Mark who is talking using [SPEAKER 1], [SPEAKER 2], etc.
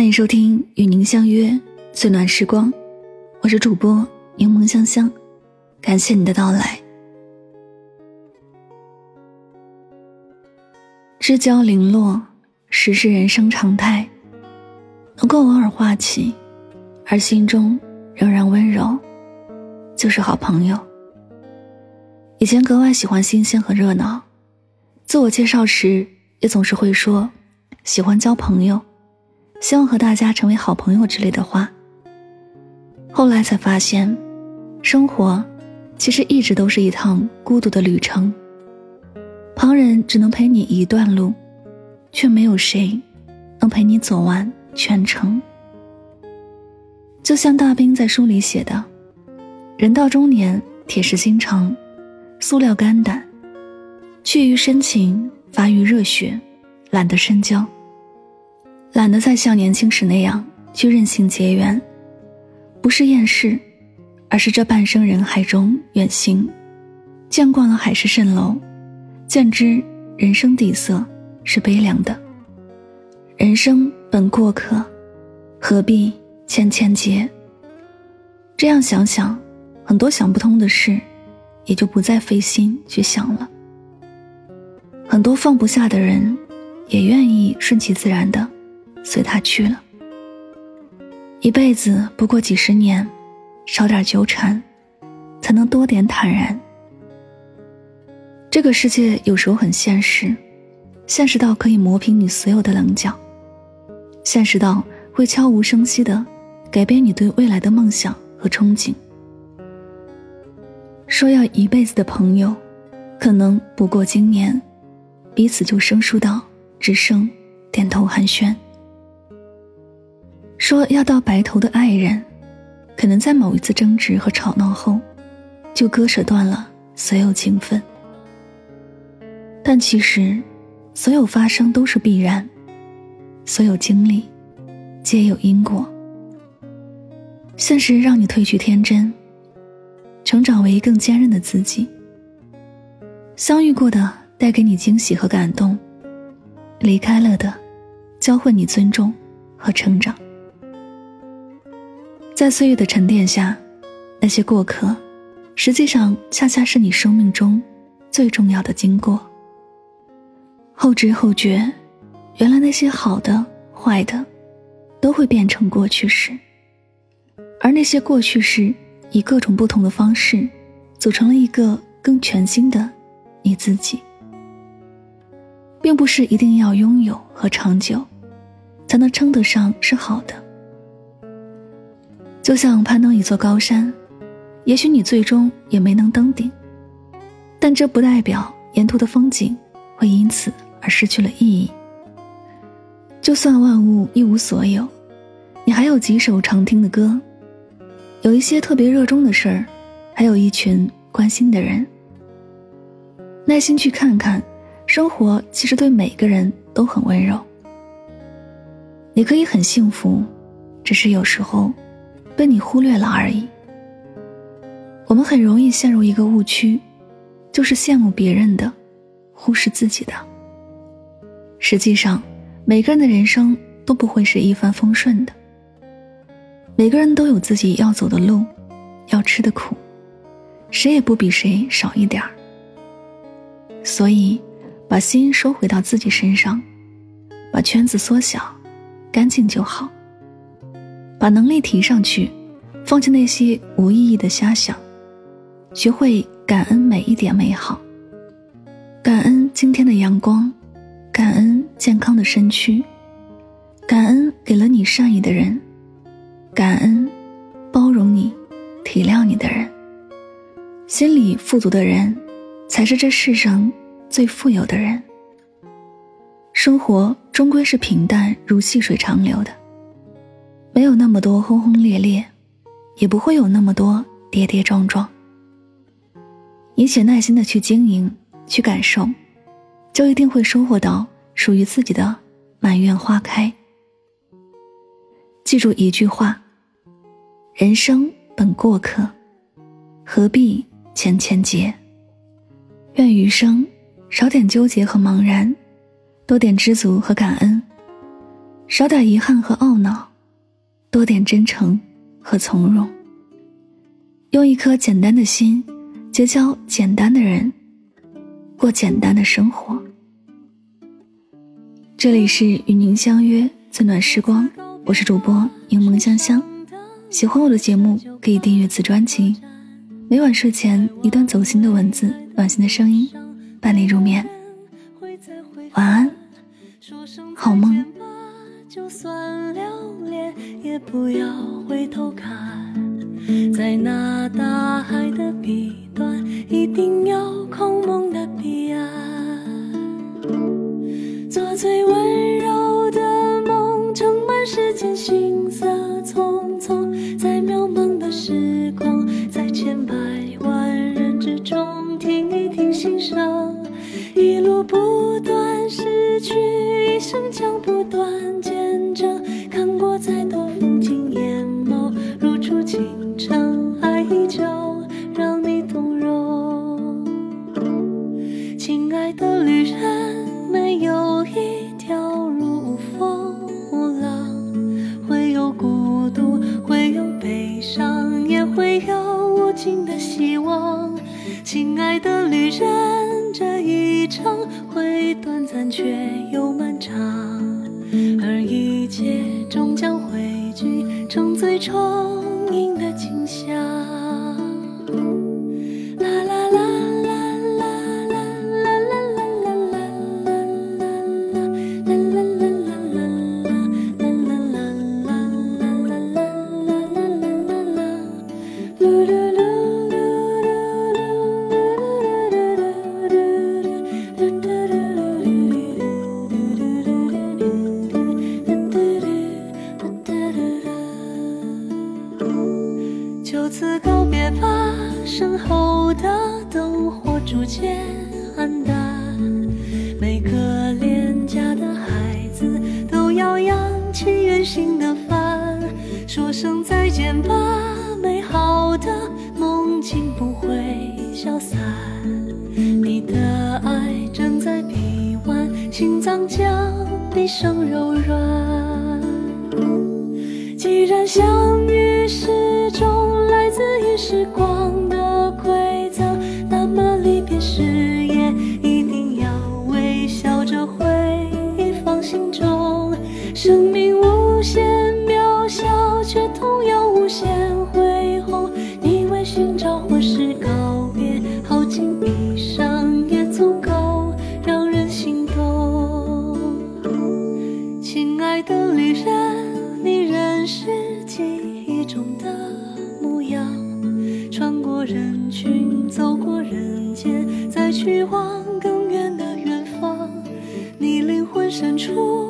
[SPEAKER 1] 欢迎收听与您相约最暖时光，我是主播柠檬香香，感谢你的到来。知交零落，实是人生常态。能够偶尔话起，而心中仍然温柔，就是好朋友。以前格外喜欢新鲜和热闹，自我介绍时也总是会说喜欢交朋友。希望和大家成为好朋友之类的话。后来才发现，生活其实一直都是一趟孤独的旅程。旁人只能陪你一段路，却没有谁能陪你走完全程。就像大兵在书里写的：“人到中年，铁石心肠，塑料肝胆，去于深情，发于热血，懒得深交。”懒得再像年轻时那样去任性结缘，不是厌世，而是这半生人海中远行，见惯了海市蜃楼，见知人生底色是悲凉的。人生本过客，何必千千结？这样想想，很多想不通的事，也就不再费心去想了。很多放不下的人，也愿意顺其自然的。随他去了。一辈子不过几十年，少点纠缠，才能多点坦然。这个世界有时候很现实，现实到可以磨平你所有的棱角，现实到会悄无声息的改变你对未来的梦想和憧憬。说要一辈子的朋友，可能不过今年，彼此就生疏到只剩点头寒暄。说要到白头的爱人，可能在某一次争执和吵闹后，就割舍断了所有情分。但其实，所有发生都是必然，所有经历皆有因果。现实让你褪去天真，成长为更坚韧的自己。相遇过的带给你惊喜和感动，离开了的，教会你尊重和成长。在岁月的沉淀下，那些过客，实际上恰恰是你生命中最重要的经过。后知后觉，原来那些好的、坏的，都会变成过去式。而那些过去式，以各种不同的方式，组成了一个更全新的你自己。并不是一定要拥有和长久，才能称得上是好的。就像攀登一座高山，也许你最终也没能登顶，但这不代表沿途的风景会因此而失去了意义。就算万物一无所有，你还有几首常听的歌，有一些特别热衷的事儿，还有一群关心的人。耐心去看看，生活其实对每个人都很温柔。你可以很幸福，只是有时候。被你忽略了而已。我们很容易陷入一个误区，就是羡慕别人的，忽视自己的。实际上，每个人的人生都不会是一帆风顺的。每个人都有自己要走的路，要吃的苦，谁也不比谁少一点儿。所以，把心收回到自己身上，把圈子缩小，干净就好。把能力提上去，放弃那些无意义的瞎想，学会感恩每一点美好。感恩今天的阳光，感恩健康的身躯，感恩给了你善意的人，感恩包容你、体谅你的人。心里富足的人，才是这世上最富有的人。生活终归是平淡如细水长流的。没有那么多轰轰烈烈，也不会有那么多跌跌撞撞。你且耐心的去经营，去感受，就一定会收获到属于自己的满院花开。记住一句话：人生本过客，何必千千结？愿余生少点纠结和茫然，多点知足和感恩。少点遗憾和懊恼，多点真诚和从容。用一颗简单的心，结交简单的人，过简单的生活。这里是与您相约最暖时光，我是主播柠檬香香。喜欢我的节目，可以订阅此专辑。每晚睡前，一段走心的文字，暖心的声音，伴你入眠。晚安，好梦。
[SPEAKER 2] 也不要回头看，在那大海的彼端，一定有空梦的彼岸。做最温柔的梦，盛满世间行色匆匆，在渺茫的时光，在千百万人之中，听一听心声，一路不断失去，一生将不断。中最充盈的景象。身后的灯火逐渐暗淡，每个恋家的孩子都要扬起远行的帆，说声再见吧，美好的梦境不会消散。你的爱正在臂弯，心脏将毕生柔软。既然相遇始终来自于时光是记忆中的模样，穿过。人群走过人间，再去往更远的远方。你灵魂深处